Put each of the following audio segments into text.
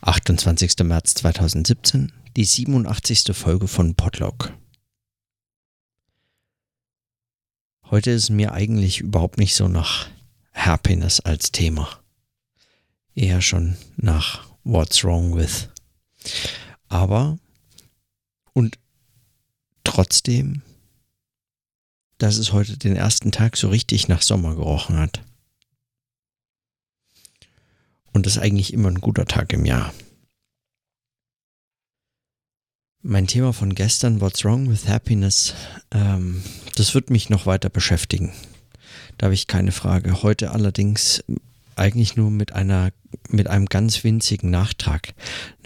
28. März 2017, die 87. Folge von Podlog. Heute ist mir eigentlich überhaupt nicht so nach Happiness als Thema. Eher schon nach What's Wrong with. Aber und trotzdem, dass es heute den ersten Tag so richtig nach Sommer gerochen hat. Und das ist eigentlich immer ein guter Tag im Jahr. Mein Thema von gestern, What's Wrong with Happiness, ähm, das wird mich noch weiter beschäftigen. Da habe ich keine Frage. Heute allerdings eigentlich nur mit einer, mit einem ganz winzigen Nachtrag,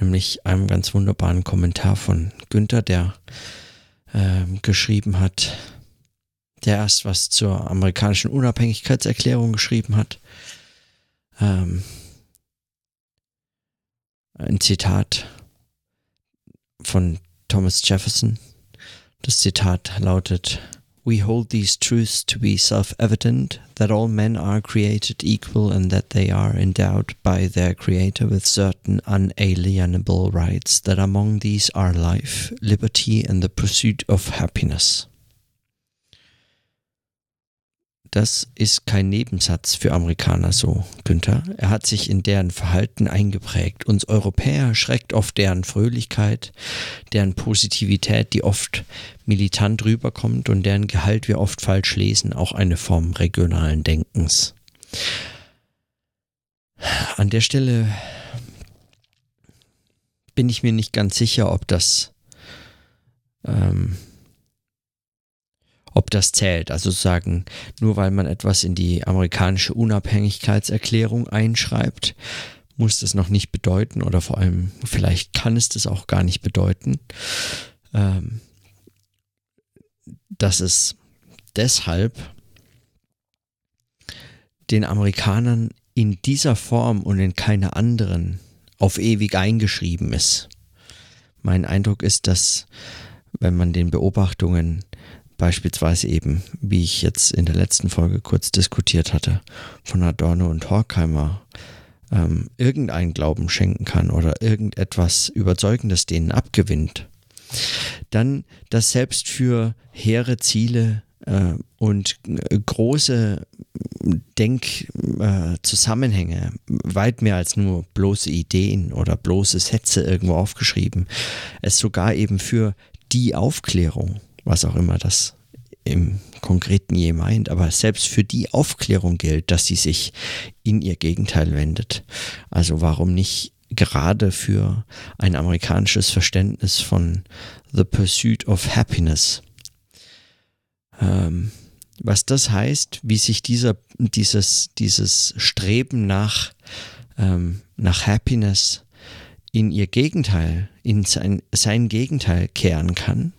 nämlich einem ganz wunderbaren Kommentar von Günther, der ähm, geschrieben hat, der erst was zur amerikanischen Unabhängigkeitserklärung geschrieben hat. Ähm, ein Zitat von Thomas Jefferson. Das Zitat lautet, We hold these truths to be self-evident, that all men are created equal and that they are endowed by their Creator with certain unalienable rights, that among these are life, liberty and the pursuit of happiness. Das ist kein Nebensatz für Amerikaner so, Günther. Er hat sich in deren Verhalten eingeprägt. Uns Europäer schreckt oft deren Fröhlichkeit, deren Positivität, die oft militant rüberkommt und deren Gehalt wir oft falsch lesen, auch eine Form regionalen Denkens. An der Stelle bin ich mir nicht ganz sicher, ob das ähm, ob das zählt. Also sagen, nur weil man etwas in die amerikanische Unabhängigkeitserklärung einschreibt, muss das noch nicht bedeuten oder vor allem vielleicht kann es das auch gar nicht bedeuten, ähm, dass es deshalb den Amerikanern in dieser Form und in keiner anderen auf ewig eingeschrieben ist. Mein Eindruck ist, dass wenn man den Beobachtungen Beispielsweise eben, wie ich jetzt in der letzten Folge kurz diskutiert hatte, von Adorno und Horkheimer ähm, irgendeinen Glauben schenken kann oder irgendetwas Überzeugendes denen abgewinnt, dann dass selbst für hehre Ziele äh, und äh, große Denkzusammenhänge, äh, weit mehr als nur bloße Ideen oder bloße Sätze irgendwo aufgeschrieben, es sogar eben für die Aufklärung was auch immer das im Konkreten je meint, aber selbst für die Aufklärung gilt, dass sie sich in ihr Gegenteil wendet. Also warum nicht gerade für ein amerikanisches Verständnis von The Pursuit of Happiness? Ähm, was das heißt, wie sich dieser, dieses, dieses Streben nach, ähm, nach Happiness in ihr Gegenteil, in sein, sein Gegenteil kehren kann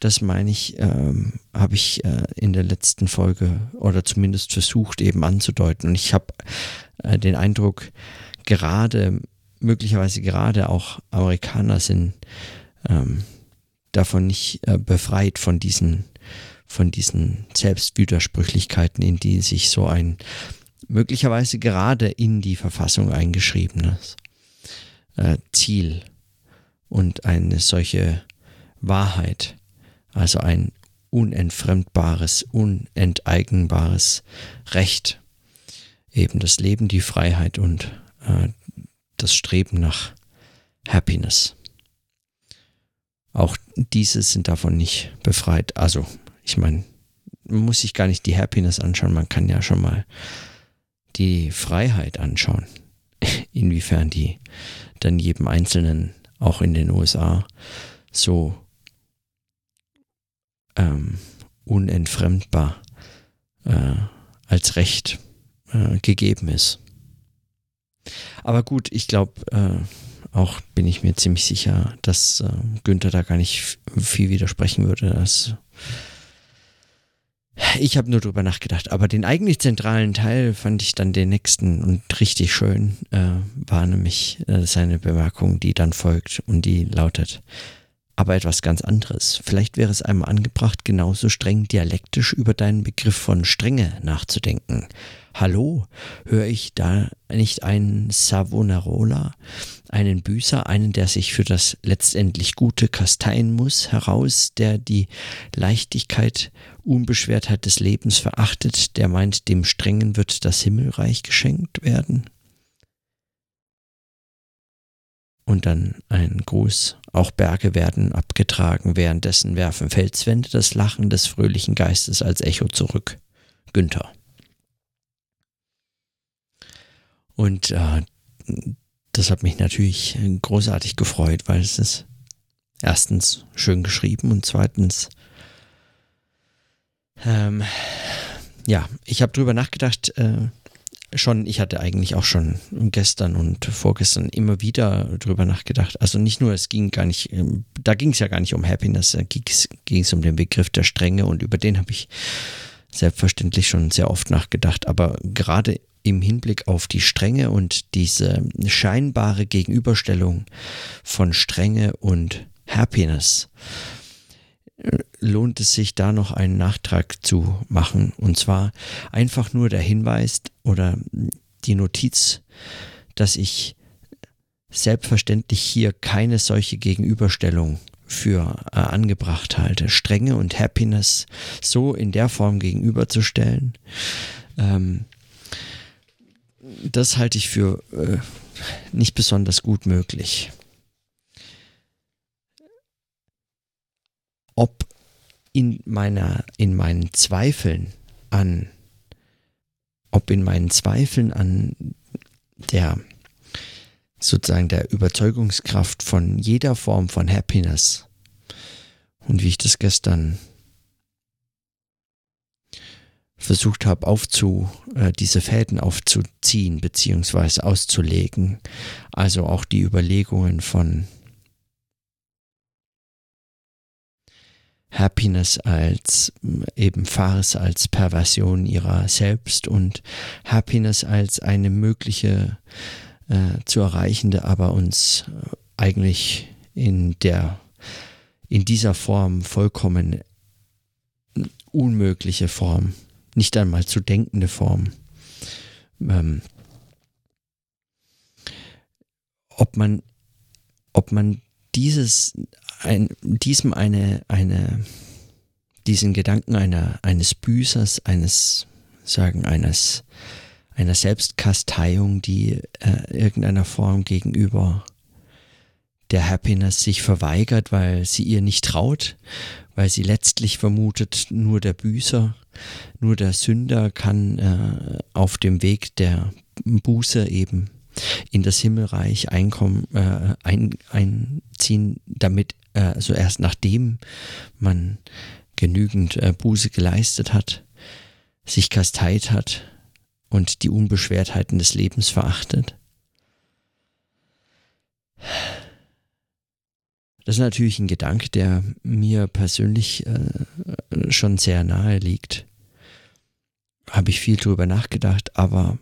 das meine ich, ähm, habe ich äh, in der letzten Folge oder zumindest versucht eben anzudeuten. Und ich habe äh, den Eindruck, gerade, möglicherweise gerade auch Amerikaner sind ähm, davon nicht äh, befreit von diesen, von diesen Selbstwidersprüchlichkeiten, in die sich so ein möglicherweise gerade in die Verfassung eingeschriebenes äh, Ziel und eine solche Wahrheit also ein unentfremdbares, unenteignbares Recht. Eben das Leben, die Freiheit und äh, das Streben nach Happiness. Auch diese sind davon nicht befreit. Also, ich meine, man muss sich gar nicht die Happiness anschauen, man kann ja schon mal die Freiheit anschauen, inwiefern die dann jedem Einzelnen auch in den USA so ähm, unentfremdbar äh, als Recht äh, gegeben ist. Aber gut, ich glaube, äh, auch bin ich mir ziemlich sicher, dass äh, Günther da gar nicht viel widersprechen würde. Dass ich habe nur drüber nachgedacht, aber den eigentlich zentralen Teil fand ich dann den nächsten und richtig schön, äh, war nämlich äh, seine Bemerkung, die dann folgt und die lautet, aber etwas ganz anderes. Vielleicht wäre es einmal angebracht, genauso streng dialektisch über deinen Begriff von Strenge nachzudenken. Hallo, höre ich da nicht einen Savonarola, einen Büßer, einen, der sich für das letztendlich Gute kasteien muss, heraus, der die Leichtigkeit, Unbeschwertheit des Lebens verachtet, der meint, dem Strengen wird das Himmelreich geschenkt werden? Und dann ein Gruß. Auch Berge werden abgetragen, währenddessen werfen Felswände das Lachen des fröhlichen Geistes als Echo zurück. Günther. Und äh, das hat mich natürlich großartig gefreut, weil es ist erstens schön geschrieben und zweitens, ähm, ja, ich habe drüber nachgedacht, äh, schon, ich hatte eigentlich auch schon gestern und vorgestern immer wieder drüber nachgedacht. Also nicht nur, es ging gar nicht, ähm, da ging es ja gar nicht um Happiness, da ging es um den Begriff der Strenge und über den habe ich selbstverständlich schon sehr oft nachgedacht. Aber gerade im Hinblick auf die Strenge und diese scheinbare Gegenüberstellung von Strenge und Happiness lohnt es sich da noch einen Nachtrag zu machen. Und zwar einfach nur der Hinweis oder die Notiz, dass ich selbstverständlich hier keine solche Gegenüberstellung für äh, angebracht halte. Strenge und Happiness so in der Form gegenüberzustellen, ähm, das halte ich für äh, nicht besonders gut möglich. ob in meiner, in meinen Zweifeln an, ob in meinen Zweifeln an der, sozusagen der Überzeugungskraft von jeder Form von Happiness und wie ich das gestern versucht habe, aufzu, äh, diese Fäden aufzuziehen beziehungsweise auszulegen. Also auch die Überlegungen von Happiness als eben Farce, als Perversion ihrer selbst und Happiness als eine mögliche äh, zu erreichende, aber uns äh, eigentlich in der in dieser Form vollkommen unmögliche Form, nicht einmal zu denkende Form. Ähm, ob man ob man dieses ein, diesem eine, eine, diesen Gedanken einer, eines Büßers, eines, sagen, eines, einer Selbstkasteiung, die äh, irgendeiner Form gegenüber der Happiness sich verweigert, weil sie ihr nicht traut, weil sie letztlich vermutet, nur der Büßer, nur der Sünder kann äh, auf dem Weg der Buße eben in das Himmelreich einkommen, äh, ein, einziehen, damit äh, also erst nachdem man genügend äh, Buße geleistet hat, sich kasteit hat und die Unbeschwertheiten des Lebens verachtet. Das ist natürlich ein Gedanke, der mir persönlich äh, schon sehr nahe liegt. Habe ich viel drüber nachgedacht, aber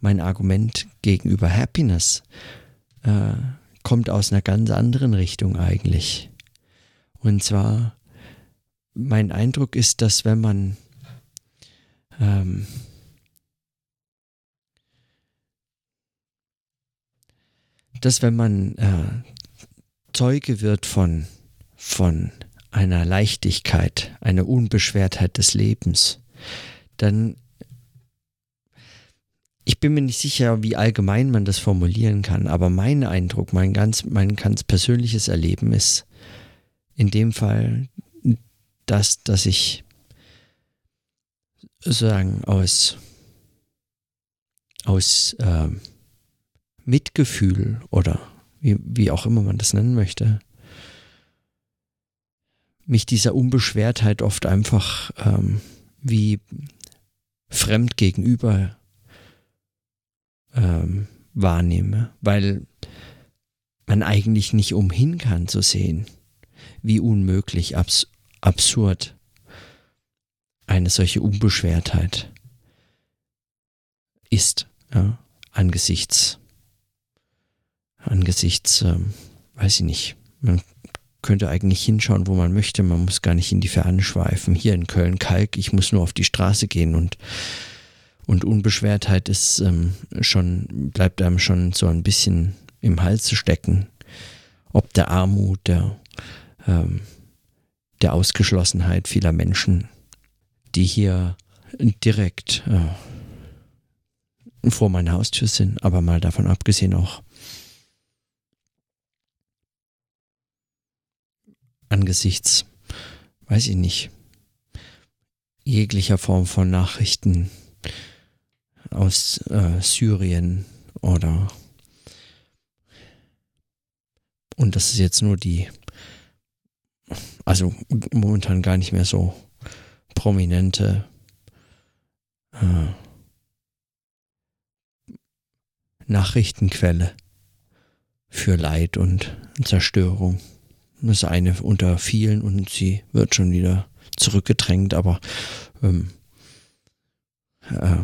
mein Argument gegenüber Happiness äh, kommt aus einer ganz anderen Richtung eigentlich. Und zwar, mein Eindruck ist, dass wenn man ähm, dass wenn man äh, Zeuge wird von, von einer Leichtigkeit, einer Unbeschwertheit des Lebens, dann ich bin mir nicht sicher, wie allgemein man das formulieren kann, aber mein Eindruck, mein ganz, mein ganz persönliches Erleben ist in dem Fall das, dass ich sozusagen aus, aus äh, Mitgefühl oder wie, wie auch immer man das nennen möchte, mich dieser Unbeschwertheit oft einfach ähm, wie fremd gegenüber ähm, wahrnehme, weil man eigentlich nicht umhin kann zu sehen, wie unmöglich, abs absurd eine solche Unbeschwertheit ist, ja, angesichts, angesichts, ähm, weiß ich nicht, man könnte eigentlich hinschauen, wo man möchte, man muss gar nicht in die Ferne schweifen. Hier in Köln-Kalk, ich muss nur auf die Straße gehen und Und Unbeschwertheit ist ähm, schon, bleibt einem schon so ein bisschen im Hals stecken. Ob der Armut, der, ähm, der Ausgeschlossenheit vieler Menschen, die hier direkt äh, vor meiner Haustür sind, aber mal davon abgesehen auch angesichts, weiß ich nicht, jeglicher Form von Nachrichten aus äh, Syrien oder und das ist jetzt nur die, also momentan gar nicht mehr so prominente äh, Nachrichtenquelle für Leid und Zerstörung. Das ist eine unter vielen und sie wird schon wieder zurückgedrängt, aber ähm, äh,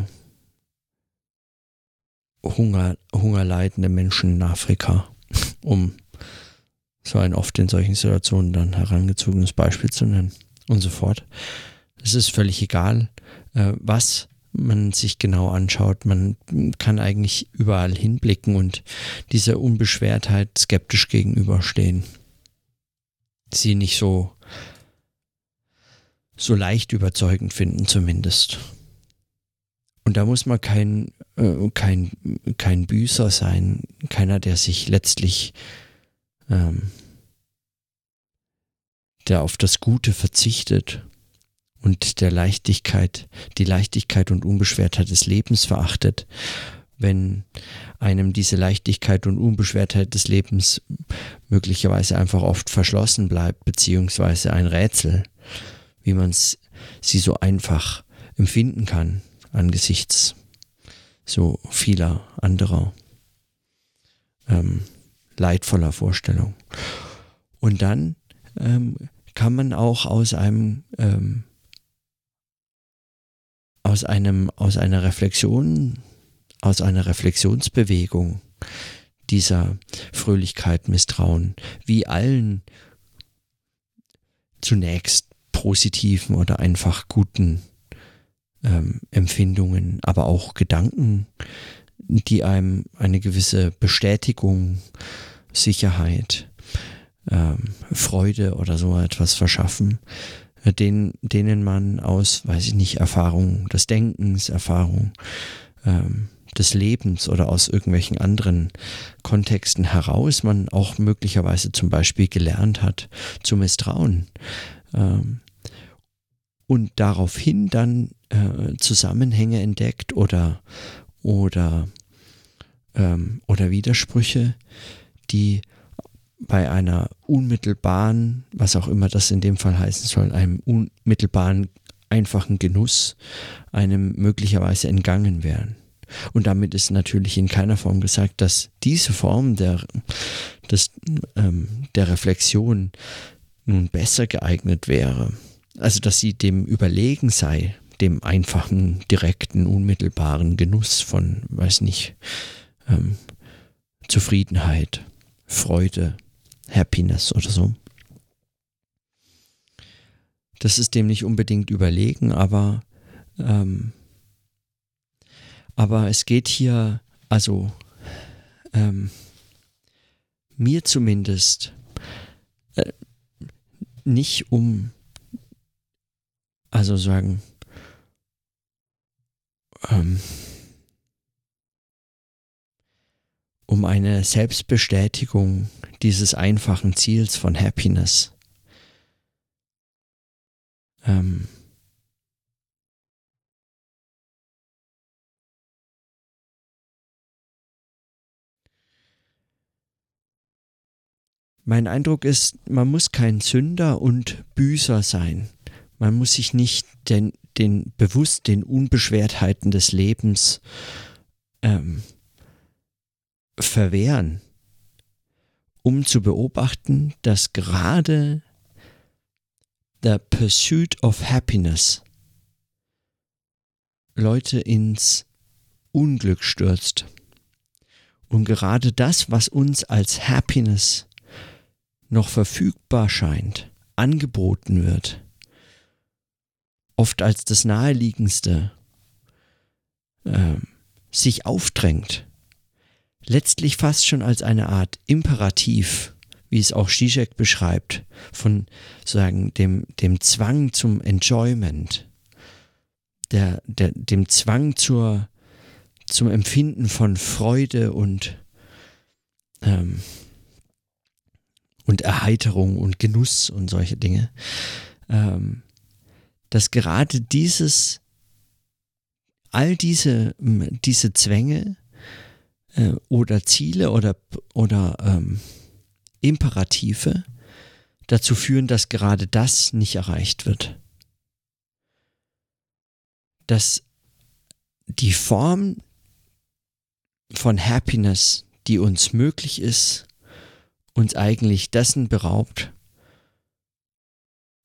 Hunger, hungerleidende Menschen in Afrika, um so ein oft in solchen Situationen dann herangezogenes Beispiel zu nennen und so fort. Es ist völlig egal, äh, was man sich genau anschaut. Man kann eigentlich überall hinblicken und dieser Unbeschwertheit skeptisch gegenüberstehen. Sie nicht so, so leicht überzeugend finden zumindest. Und da muss man kein, äh, kein, kein Büßer sein, keiner, der sich letztlich, ähm, der auf das Gute verzichtet und der Leichtigkeit, die Leichtigkeit und Unbeschwertheit des Lebens verachtet, wenn einem diese Leichtigkeit und Unbeschwertheit des Lebens möglicherweise einfach oft verschlossen bleibt, beziehungsweise ein Rätsel, wie man sie so einfach empfinden kann angesichts so vieler anderer ähm, leidvoller Vorstellungen. Und dann ähm, kann man auch aus einem ähm, aus einem, aus einer Reflexion, aus einer Reflexionsbewegung dieser Fröhlichkeit, Misstrauen, wie allen zunächst positiven oder einfach guten ähm, Empfindungen, aber auch Gedanken, die einem eine gewisse Bestätigung, Sicherheit, ähm, Freude oder so etwas verschaffen, den, denen man aus, weiß ich nicht, Erfahrung des Denkens, Erfahrung ähm, des Lebens oder aus irgendwelchen anderen Kontexten heraus man auch möglicherweise zum Beispiel gelernt hat zu misstrauen. Ähm, und daraufhin dann äh, Zusammenhänge entdeckt oder, oder, ähm, oder Widersprüche, die bei einer unmittelbaren, was auch immer das in dem Fall heißen soll, einem unmittelbaren, einfachen Genuss, einem möglicherweise entgangen wären. Und damit ist natürlich in keiner Form gesagt, dass diese Form der, des, ähm, der Reflexion nun besser geeignet wäre. Also dass sie dem überlegen sei, dem einfachen, direkten, unmittelbaren Genuss von, weiß nicht, ähm, Zufriedenheit, Freude, Happiness oder so. Das ist dem nicht unbedingt überlegen, aber, ähm, aber es geht hier, also ähm, mir zumindest, äh, nicht um, also sagen, ähm, um eine Selbstbestätigung dieses einfachen Ziels von Happiness. Ähm, mein Eindruck ist, man muss kein Sünder und Büßer sein. Man muss sich nicht den, den bewusst den Unbeschwertheiten des Lebens ähm, verwehren, um zu beobachten, dass gerade the pursuit of happiness Leute ins Unglück stürzt. Und gerade das, was uns als Happiness noch verfügbar scheint, angeboten wird, oft als das Naheliegendste äh, sich aufdrängt. Letztlich fast schon als eine Art Imperativ, wie es auch Zizek beschreibt, von sagen dem, dem Zwang zum Enjoyment, der, der, dem Zwang zur, zum Empfinden von Freude und, ähm, und Erheiterung und Genuss und solche Dinge, ähm, dass gerade dieses, all diese, diese Zwänge äh, oder Ziele oder, oder ähm, Imperative dazu führen, dass gerade das nicht erreicht wird. Dass die Form von Happiness, die uns möglich ist, uns eigentlich dessen beraubt,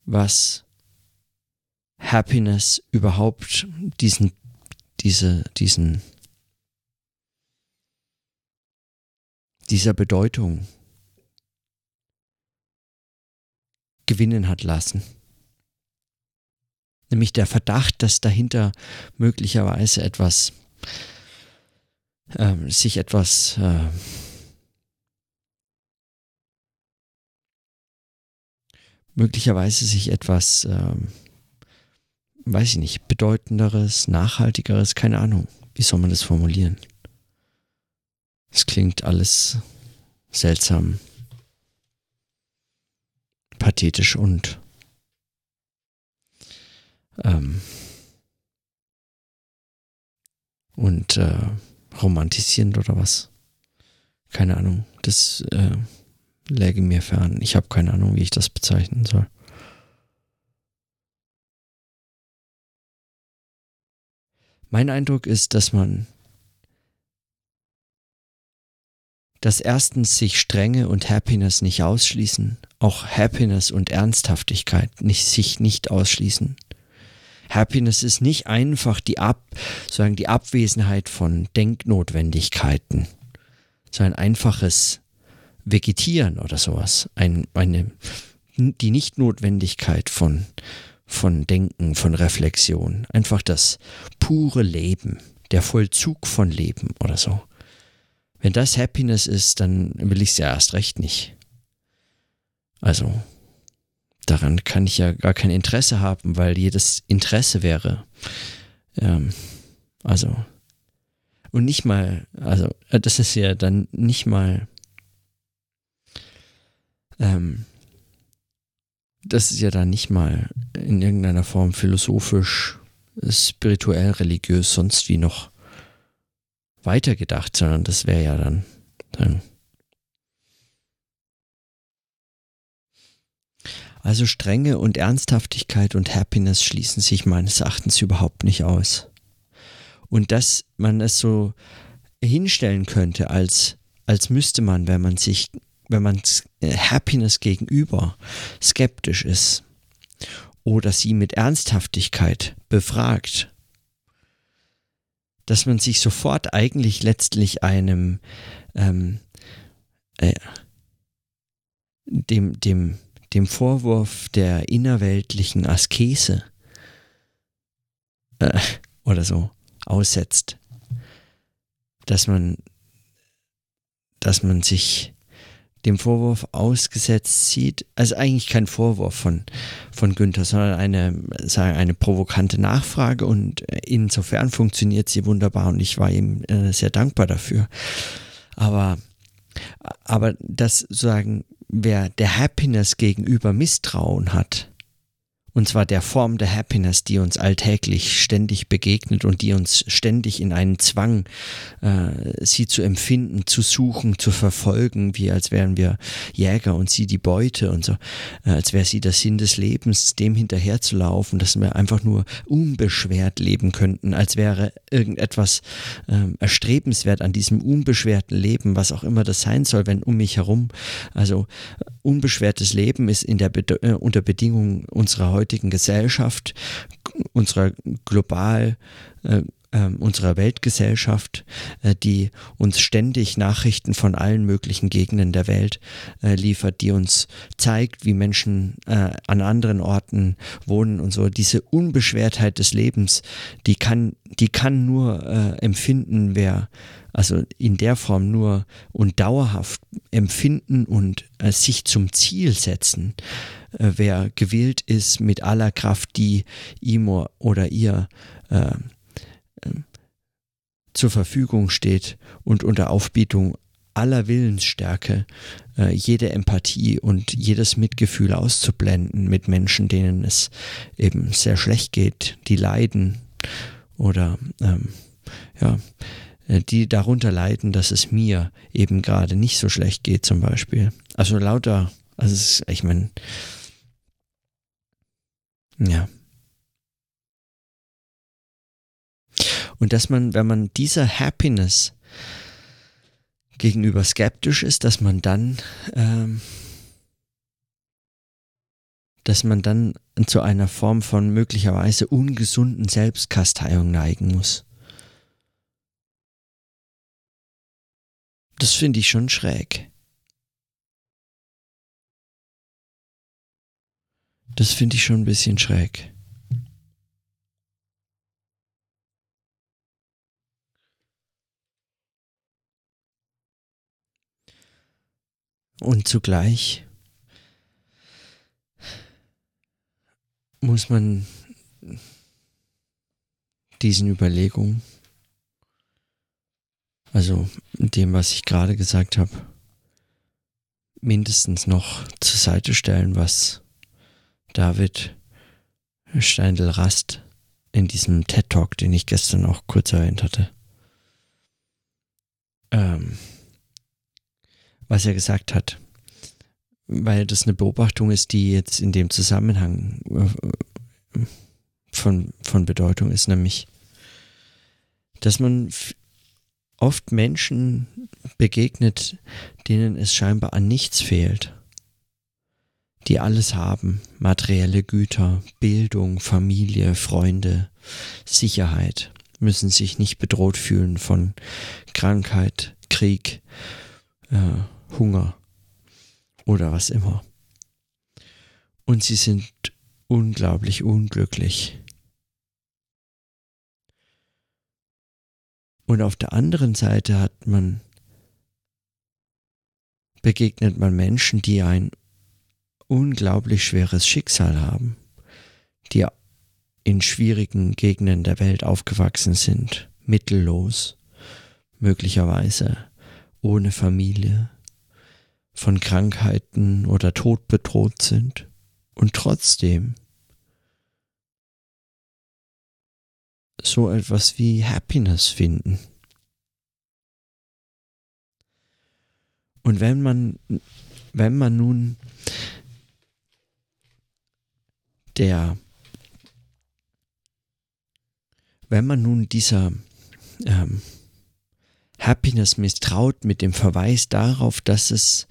was Happiness überhaupt diesen, diese, diesen, dieser Bedeutung gewinnen hat lassen. Nämlich der Verdacht, dass dahinter möglicherweise etwas, äh, sich etwas äh, möglicherweise sich etwas, äh, weiß ich nicht, bedeutenderes, nachhaltigeres, keine Ahnung, wie soll man das formulieren? Es klingt alles seltsam pathetisch und ähm, und äh, romantisierend oder was. Keine Ahnung. Das äh, läge mir fern. Ich habe keine Ahnung, wie ich das bezeichnen soll. Mein Eindruck ist, dass man dass erstens sich Strenge und Happiness nicht ausschließen, auch Happiness und Ernsthaftigkeit nicht, sich nicht ausschließen. Happiness ist nicht einfach die, Ab, sagen die Abwesenheit von Denknotwendigkeiten, so ein einfaches Vegetieren oder sowas, ein, eine, die Nichtnotwendigkeit von, von Denken, von Reflexion, einfach das pure Leben, der Vollzug von Leben oder so. Wenn das Happiness ist, dann will ich es ja erst recht nicht. Also, daran kann ich ja gar kein Interesse haben, weil jedes Interesse wäre. Ähm, also, und nicht mal, also, äh, das ist ja dann nicht mal, ähm, das ist ja dann nicht mal in irgendeiner Form philosophisch, spirituell, religiös, sonst wie noch weitergedacht, sondern das wäre ja dann, dann Also Strenge und Ernsthaftigkeit und Happiness schließen sich meines Erachtens überhaupt nicht aus. Und dass man es so hinstellen könnte, als, als müsste man, wenn man sich, wenn man Happiness gegenüber skeptisch ist oder sie mit Ernsthaftigkeit befragt, dass man sich sofort eigentlich letztlich einem ähm, äh, dem, dem, dem Vorwurf der innerweltlichen Askese äh, oder so aussetzt, dass man, dass man sich dem Vorwurf ausgesetzt sieht, also eigentlich kein Vorwurf von, von Günther, sondern eine, sagen, eine provokante Nachfrage und insofern funktioniert sie wunderbar und ich war ihm äh, sehr dankbar dafür. Aber, aber das sozusagen, wer der Happiness gegenüber Misstrauen hat, und zwar der Form der Happiness, die uns alltäglich ständig begegnet und die uns ständig in einen Zwang, äh, sie zu empfinden, zu suchen, zu verfolgen, wie als wären wir Jäger und sie die Beute und so, äh, als wäre sie der Sinn des Lebens, dem hinterherzulaufen, dass wir einfach nur unbeschwert leben könnten, als wäre irgendetwas äh, erstrebenswert an diesem unbeschwerten Leben, was auch immer das sein soll, wenn um mich herum, also unbeschwertes Leben ist in der Be äh, unter Bedingungen unserer heutigen Gesellschaft, unserer global, äh, ähm, unserer Weltgesellschaft, äh, die uns ständig Nachrichten von allen möglichen Gegenden der Welt äh, liefert, die uns zeigt, wie Menschen äh, an anderen Orten wohnen und so. Diese Unbeschwertheit des Lebens, die kann, die kann nur äh, empfinden, wer also in der Form nur und dauerhaft empfinden und äh, sich zum Ziel setzen, äh, wer gewillt ist mit aller Kraft, die ihm oder ihr äh, zur Verfügung steht und unter Aufbietung aller Willensstärke, äh, jede Empathie und jedes Mitgefühl auszublenden mit Menschen, denen es eben sehr schlecht geht, die leiden oder ähm, ja, die darunter leiden, dass es mir eben gerade nicht so schlecht geht zum Beispiel. Also lauter, also ich meine, ja. Und dass man, wenn man dieser Happiness gegenüber skeptisch ist, dass man dann, ähm, dass man dann zu einer Form von möglicherweise ungesunden Selbstkasteiung neigen muss. Das finde ich schon schräg. Das finde ich schon ein bisschen schräg. Und zugleich muss man diesen Überlegungen, also dem, was ich gerade gesagt habe, mindestens noch zur Seite stellen, was David Steindl-Rast in diesem TED-Talk, den ich gestern auch kurz erwähnt hatte, ähm, was er gesagt hat. Weil das eine Beobachtung ist, die jetzt in dem Zusammenhang äh, von, von Bedeutung ist, nämlich, dass man oft Menschen begegnet, denen es scheinbar an nichts fehlt, die alles haben, materielle Güter, Bildung, Familie, Freunde, Sicherheit, müssen sich nicht bedroht fühlen von Krankheit, Krieg, äh, Hunger oder was immer. Und sie sind unglaublich unglücklich. Und auf der anderen Seite hat man, begegnet man Menschen, die ein unglaublich schweres Schicksal haben, die in schwierigen Gegenden der Welt aufgewachsen sind, mittellos, möglicherweise ohne Familie, von Krankheiten oder Tod bedroht sind. Und trotzdem so etwas wie Happiness finden. Und wenn man, wenn man nun der, wenn man nun dieser ähm, Happiness misstraut mit dem Verweis darauf, dass es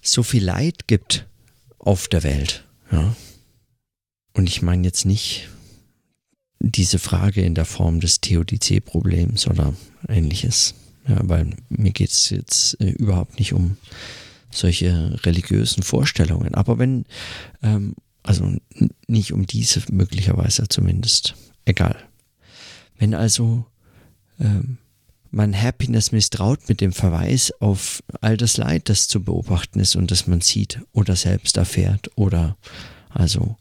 so viel Leid gibt auf der Welt. Ja. Und ich meine jetzt nicht diese Frage in der Form des Theodizee-Problems oder ähnliches. Ja, weil mir geht es jetzt äh, überhaupt nicht um solche religiösen Vorstellungen. Aber wenn, ähm, also nicht um diese möglicherweise zumindest, egal. Wenn also ähm, man Happiness misstraut mit dem Verweis auf all das Leid, das zu beobachten ist und das man sieht oder selbst erfährt oder also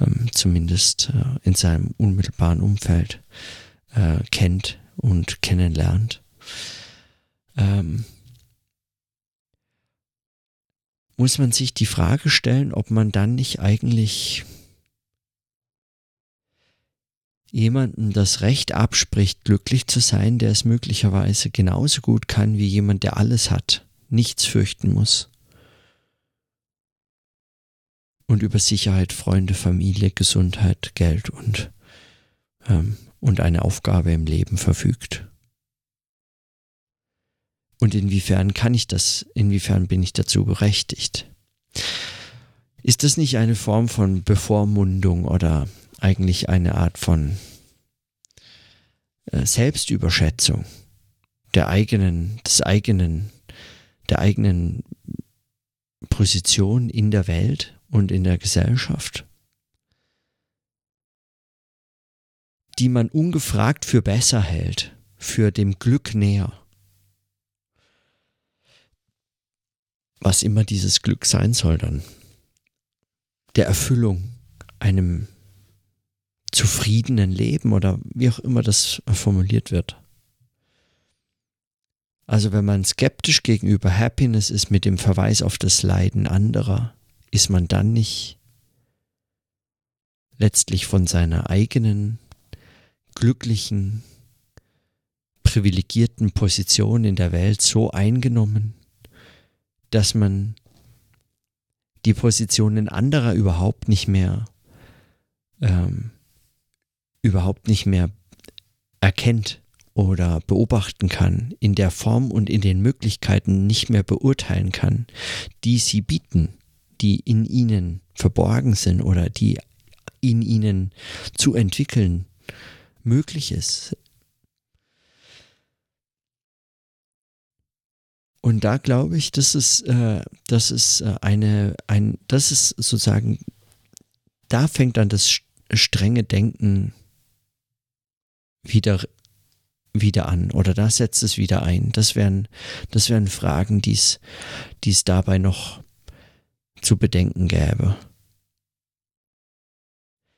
ähm, zumindest äh, in seinem unmittelbaren Umfeld äh, kennt und kennenlernt. Ähm, muss man sich die Frage stellen, ob man dann nicht eigentlich jemandem das Recht abspricht, glücklich zu sein, der es möglicherweise genauso gut kann wie jemand, der alles hat, nichts fürchten muss. Und über Sicherheit, Freunde, Familie, Gesundheit, Geld und, ähm, und eine Aufgabe im Leben verfügt. Und inwiefern kann ich das, inwiefern bin ich dazu berechtigt? Ist das nicht eine Form von Bevormundung oder eigentlich eine Art von äh, Selbstüberschätzung der eigenen, des eigenen, der eigenen Position in der Welt und in der Gesellschaft, die man ungefragt für besser hält, für dem Glück näher. Was immer dieses Glück sein soll dann. Der Erfüllung, einem zufriedenen Leben oder wie auch immer das formuliert wird. Also wenn man skeptisch gegenüber Happiness ist mit dem Verweis auf das Leiden anderer, ist man dann nicht letztlich von seiner eigenen glücklichen, privilegierten Position in der Welt so eingenommen, dass man die Positionen anderer überhaupt nicht mehr ähm, überhaupt nicht mehr erkennt oder beobachten kann, in der Form und in den Möglichkeiten nicht mehr beurteilen kann, die sie bieten, die in ihnen verborgen sind oder die in ihnen zu entwickeln möglich ist. Und da glaube ich, das ist, äh, das ist äh, eine, ein, das ist sozusagen, da fängt dann das strenge Denken wieder, wieder an oder da setzt es wieder ein. Das wären, das wären Fragen, die es dabei noch zu bedenken gäbe.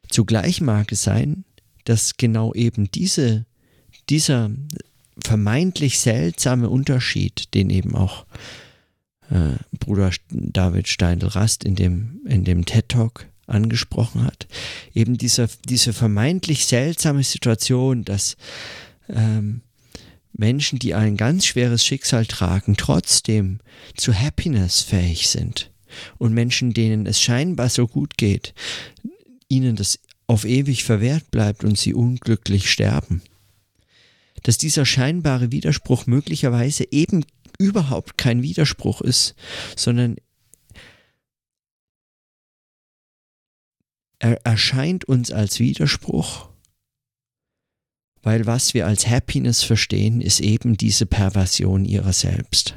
Zugleich mag es sein, dass genau eben diese, dieser vermeintlich seltsame Unterschied, den eben auch äh, Bruder David Steindl-Rast in dem, in dem TED-Talk angesprochen hat. Eben dieser, diese vermeintlich seltsame Situation, dass ähm, Menschen, die ein ganz schweres Schicksal tragen, trotzdem zu Happiness fähig sind. Und Menschen, denen es scheinbar so gut geht, ihnen das auf ewig verwehrt bleibt und sie unglücklich sterben. Dass dieser scheinbare Widerspruch möglicherweise eben überhaupt kein Widerspruch ist, sondern er erscheint uns als Widerspruch, weil was wir als Happiness verstehen, ist eben diese Perversion ihrer selbst.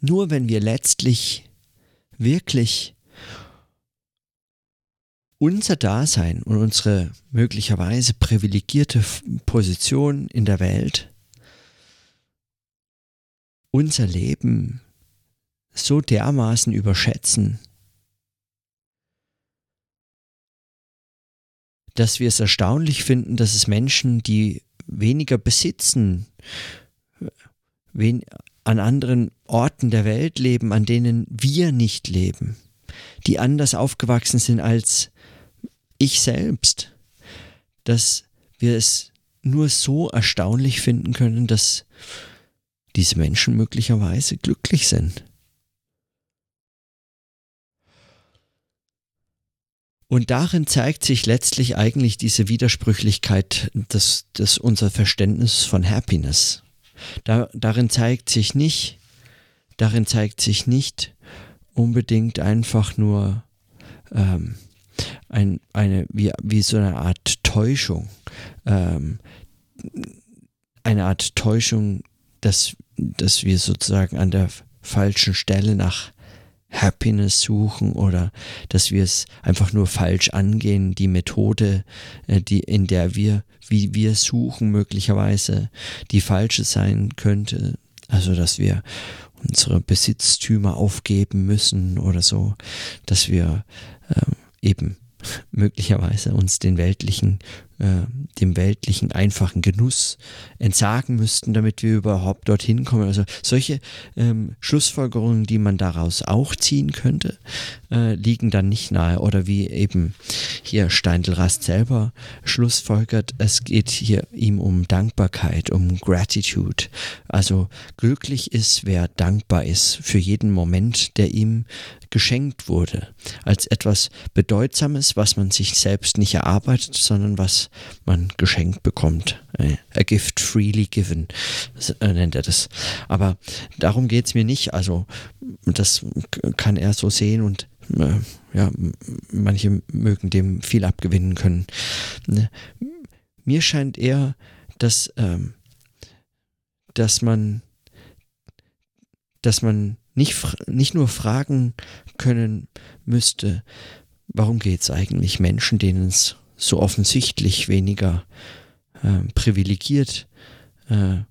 Nur wenn wir letztlich wirklich unser Dasein und unsere möglicherweise privilegierte Position in der Welt unser Leben so dermaßen überschätzen, dass wir es erstaunlich finden, dass es Menschen, die weniger besitzen, wen an anderen Orten der Welt leben, an denen wir nicht leben, die anders aufgewachsen sind als ich selbst, dass wir es nur so erstaunlich finden können, dass diese Menschen möglicherweise glücklich sind. Und darin zeigt sich letztlich eigentlich diese Widersprüchlichkeit des, des unser Verständnis von Happiness. Da, darin zeigt sich nicht, darin zeigt sich nicht unbedingt einfach nur ähm, ein, eine, wie, wie so eine Art Täuschung, ähm, eine Art Täuschung dass, dass wir sozusagen an der falschen Stelle nach Happiness suchen oder dass wir es einfach nur falsch angehen, die Methode, äh, die, in der wir, wie wir suchen, möglicherweise die falsche sein könnte. Also, dass wir unsere Besitztümer aufgeben müssen oder so, dass wir ähm, eben möglicherweise uns den weltlichen, äh, dem weltlichen einfachen Genuss entsagen müssten, damit wir überhaupt dorthin kommen. Also solche ähm, Schlussfolgerungen, die man daraus auch ziehen könnte, äh, liegen dann nicht nahe. Oder wie eben hier Steindl-Rast selber schlussfolgert, es geht hier ihm um Dankbarkeit, um Gratitude. Also glücklich ist, wer dankbar ist für jeden Moment, der ihm geschenkt wurde, als etwas Bedeutsames, was man sich selbst nicht erarbeitet, sondern was man geschenkt bekommt. A gift freely given, äh, nennt er das. Aber darum geht es mir nicht. Also das kann er so sehen und äh, ja, manche mögen dem viel abgewinnen können. Ne? Mir scheint eher, dass, ähm, dass man, dass man nicht, nicht nur fragen können müsste, warum geht es eigentlich Menschen, denen es so offensichtlich weniger äh, privilegiert äh,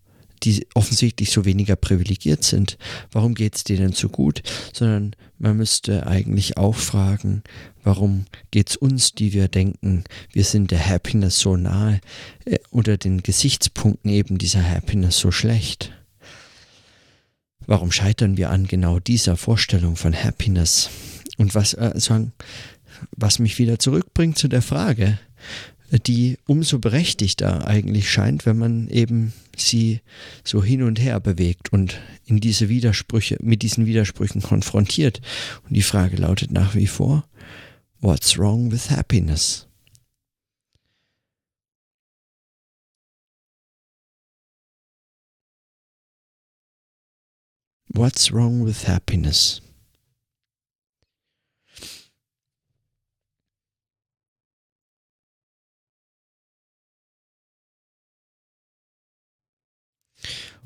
die offensichtlich so weniger privilegiert sind, warum geht es denen so gut, sondern man müsste eigentlich auch fragen, warum geht es uns, die wir denken, wir sind der Happiness so nahe, äh, unter den Gesichtspunkten eben dieser Happiness so schlecht. Warum scheitern wir an genau dieser Vorstellung von Happiness? Und was, äh, sagen, was mich wieder zurückbringt zu der Frage, die umso berechtigter eigentlich scheint, wenn man eben sie so hin und her bewegt und in diese Widersprüche, mit diesen Widersprüchen konfrontiert. Und die Frage lautet nach wie vor, what's wrong with happiness? What's wrong with happiness?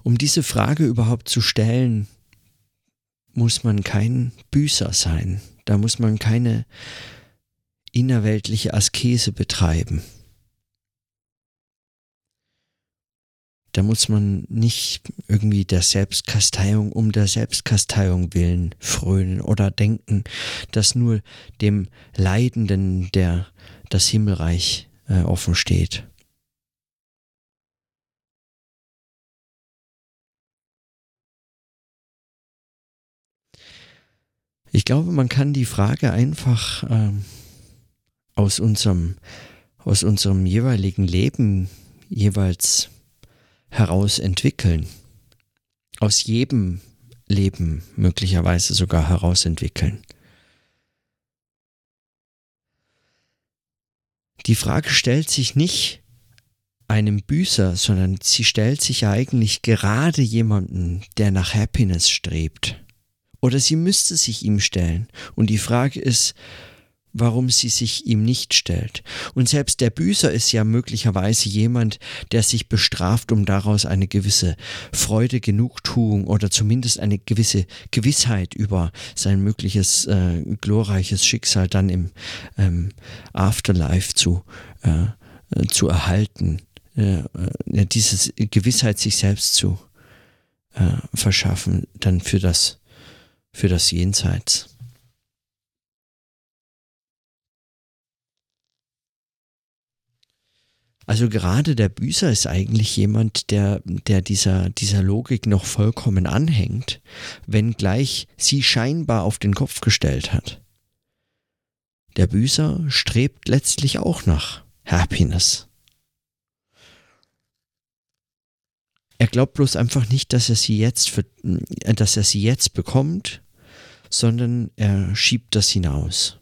Um diese Frage überhaupt zu stellen, muss man kein Büßer sein. Da muss man keine innerweltliche Askese betreiben. Da muss man nicht irgendwie der Selbstkasteiung um der Selbstkasteiung willen frönen oder denken, dass nur dem Leidenden der das Himmelreich äh, offen steht. Ich glaube, man kann die Frage einfach ähm, aus unserem aus unserem jeweiligen Leben jeweils heraus entwickeln. Aus jedem Leben möglicherweise sogar heraus entwickeln. Die Frage stellt sich nicht einem Büßer, sondern sie stellt sich eigentlich gerade jemanden, der nach Happiness strebt. Oder sie müsste sich ihm stellen. Und die Frage ist, warum sie sich ihm nicht stellt. Und selbst der Büßer ist ja möglicherweise jemand, der sich bestraft, um daraus eine gewisse Freude, Genugtuung oder zumindest eine gewisse Gewissheit über sein mögliches äh, glorreiches Schicksal dann im ähm, Afterlife zu, äh, äh zu erhalten. Äh, äh, diese Gewissheit sich selbst zu äh, verschaffen, dann für das für das Jenseits. Also gerade der Büßer ist eigentlich jemand, der, der dieser, dieser Logik noch vollkommen anhängt, wenngleich sie scheinbar auf den Kopf gestellt hat. Der Büßer strebt letztlich auch nach Happiness. Er glaubt bloß einfach nicht, dass er sie jetzt, für, dass er sie jetzt bekommt, sondern er schiebt das hinaus.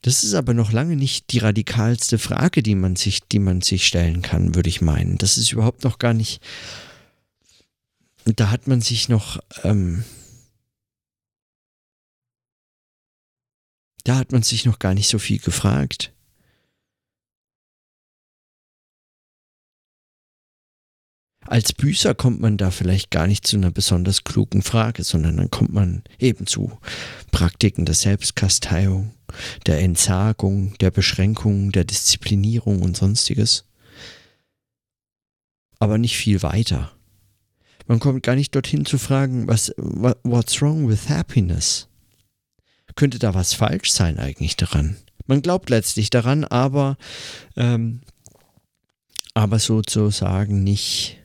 Das ist aber noch lange nicht die radikalste Frage, die man sich, die man sich stellen kann, würde ich meinen. Das ist überhaupt noch gar nicht. Da hat man sich noch. Ähm, da hat man sich noch gar nicht so viel gefragt. Als Büßer kommt man da vielleicht gar nicht zu einer besonders klugen Frage, sondern dann kommt man eben zu Praktiken der Selbstkasteiung, der Entsagung, der Beschränkung, der Disziplinierung und sonstiges. Aber nicht viel weiter. Man kommt gar nicht dorthin zu fragen, was, what's wrong with happiness? Könnte da was falsch sein eigentlich daran? Man glaubt letztlich daran, aber, ähm, aber sozusagen nicht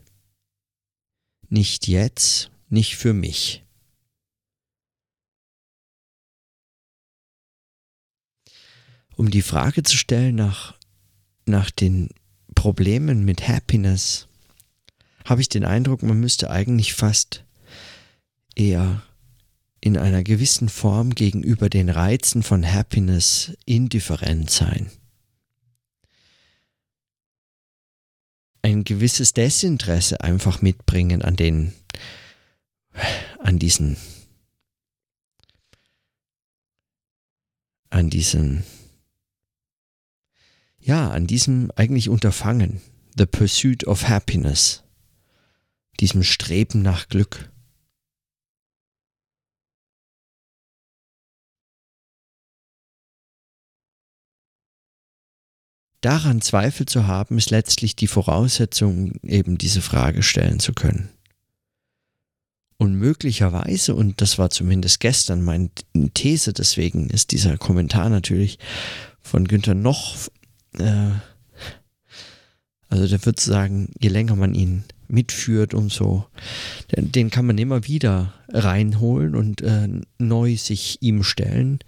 nicht jetzt, nicht für mich. Um die Frage zu stellen nach, nach den Problemen mit Happiness, habe ich den Eindruck, man müsste eigentlich fast eher in einer gewissen Form gegenüber den Reizen von Happiness indifferent sein. Ein gewisses Desinteresse einfach mitbringen an den, an diesen, an diesen, ja, an diesem eigentlich Unterfangen, the pursuit of happiness, diesem Streben nach Glück. Daran Zweifel zu haben, ist letztlich die Voraussetzung, eben diese Frage stellen zu können. Und möglicherweise, und das war zumindest gestern meine These, deswegen ist dieser Kommentar natürlich von Günther noch, äh, also der würde sagen, je länger man ihn mitführt, umso, den kann man immer wieder reinholen und äh, neu sich ihm stellen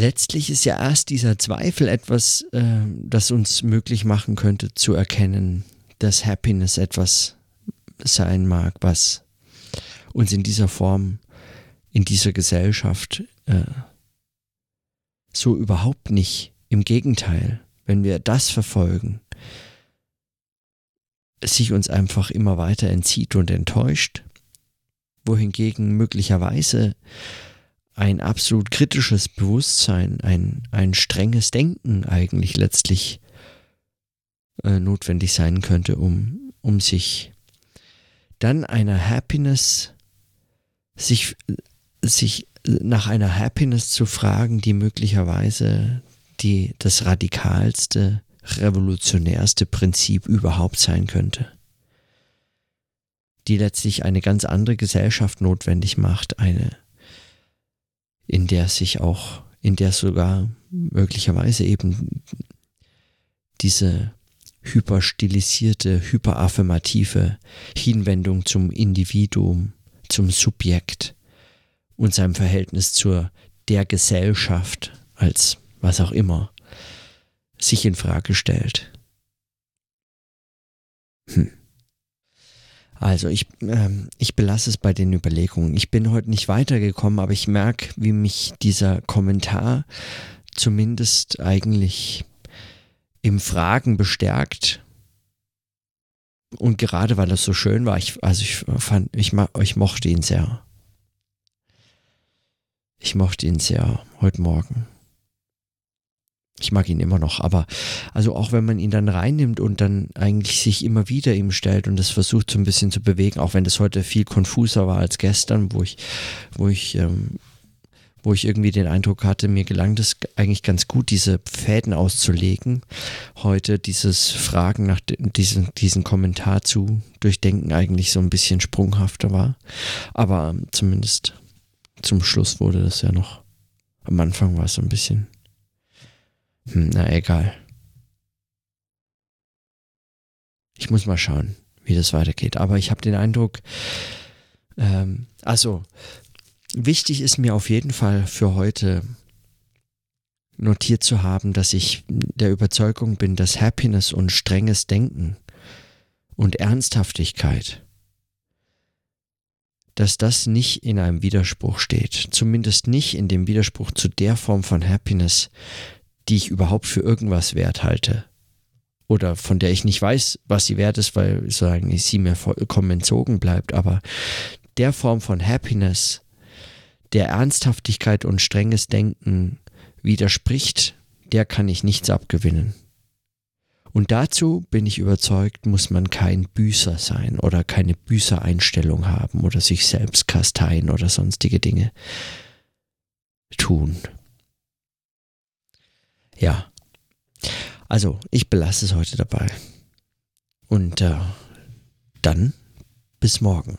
letztlich ist ja erst dieser Zweifel etwas, äh, das uns möglich machen könnte zu erkennen, dass Happiness etwas sein mag, was uns in dieser Form, in dieser Gesellschaft äh, so überhaupt nicht. Im Gegenteil, wenn wir das verfolgen, sich uns einfach immer weiter entzieht und enttäuscht, wohingegen möglicherweise ein absolut kritisches Bewusstsein, ein, ein strenges Denken eigentlich letztlich äh, notwendig sein könnte, um, um sich dann einer Happiness, sich, sich nach einer Happiness zu fragen, die möglicherweise die, das radikalste, revolutionärste Prinzip überhaupt sein könnte. Die letztlich eine ganz andere Gesellschaft notwendig macht, eine in der sich auch, in der sogar möglicherweise eben diese hyperstilisierte, hyperaffirmative Hinwendung zum Individuum, zum Subjekt und seinem Verhältnis zur der Gesellschaft als was auch immer sich in Frage stellt. Hm. Also ich, ähm, ich belasse es bei den Überlegungen. Ich bin heute nicht weitergekommen, aber ich merke, wie mich dieser Kommentar zumindest eigentlich im Fragen bestärkt. Und gerade weil das so schön war, ich, also ich fand, ich, ich mochte ihn sehr. Ich mochte ihn sehr heute Morgen. Ich mag ihn immer noch, aber also auch wenn man ihn dann reinnimmt und dann eigentlich sich immer wieder ihm stellt und das versucht so ein bisschen zu bewegen, auch wenn das heute viel konfuser war als gestern, wo ich, wo ich, ähm, wo ich irgendwie den Eindruck hatte, mir gelang das eigentlich ganz gut, diese Fäden auszulegen. Heute dieses Fragen nach diesem, diesen Kommentar zu durchdenken eigentlich so ein bisschen sprunghafter war. Aber zumindest zum Schluss wurde das ja noch. Am Anfang war es so ein bisschen hm, na egal. Ich muss mal schauen, wie das weitergeht. Aber ich habe den Eindruck, ähm, also wichtig ist mir auf jeden Fall für heute notiert zu haben, dass ich der Überzeugung bin, dass Happiness und strenges Denken und Ernsthaftigkeit, dass das nicht in einem Widerspruch steht, zumindest nicht in dem Widerspruch zu der Form von Happiness, die ich überhaupt für irgendwas wert halte. Oder von der ich nicht weiß, was sie wert ist, weil sagen, sie mir vollkommen entzogen bleibt. Aber der Form von Happiness, der Ernsthaftigkeit und strenges Denken widerspricht, der kann ich nichts abgewinnen. Und dazu bin ich überzeugt, muss man kein Büßer sein oder keine Büßereinstellung haben oder sich selbst kasteien oder sonstige Dinge tun. Ja. Also, ich belasse es heute dabei. Und äh, dann bis morgen.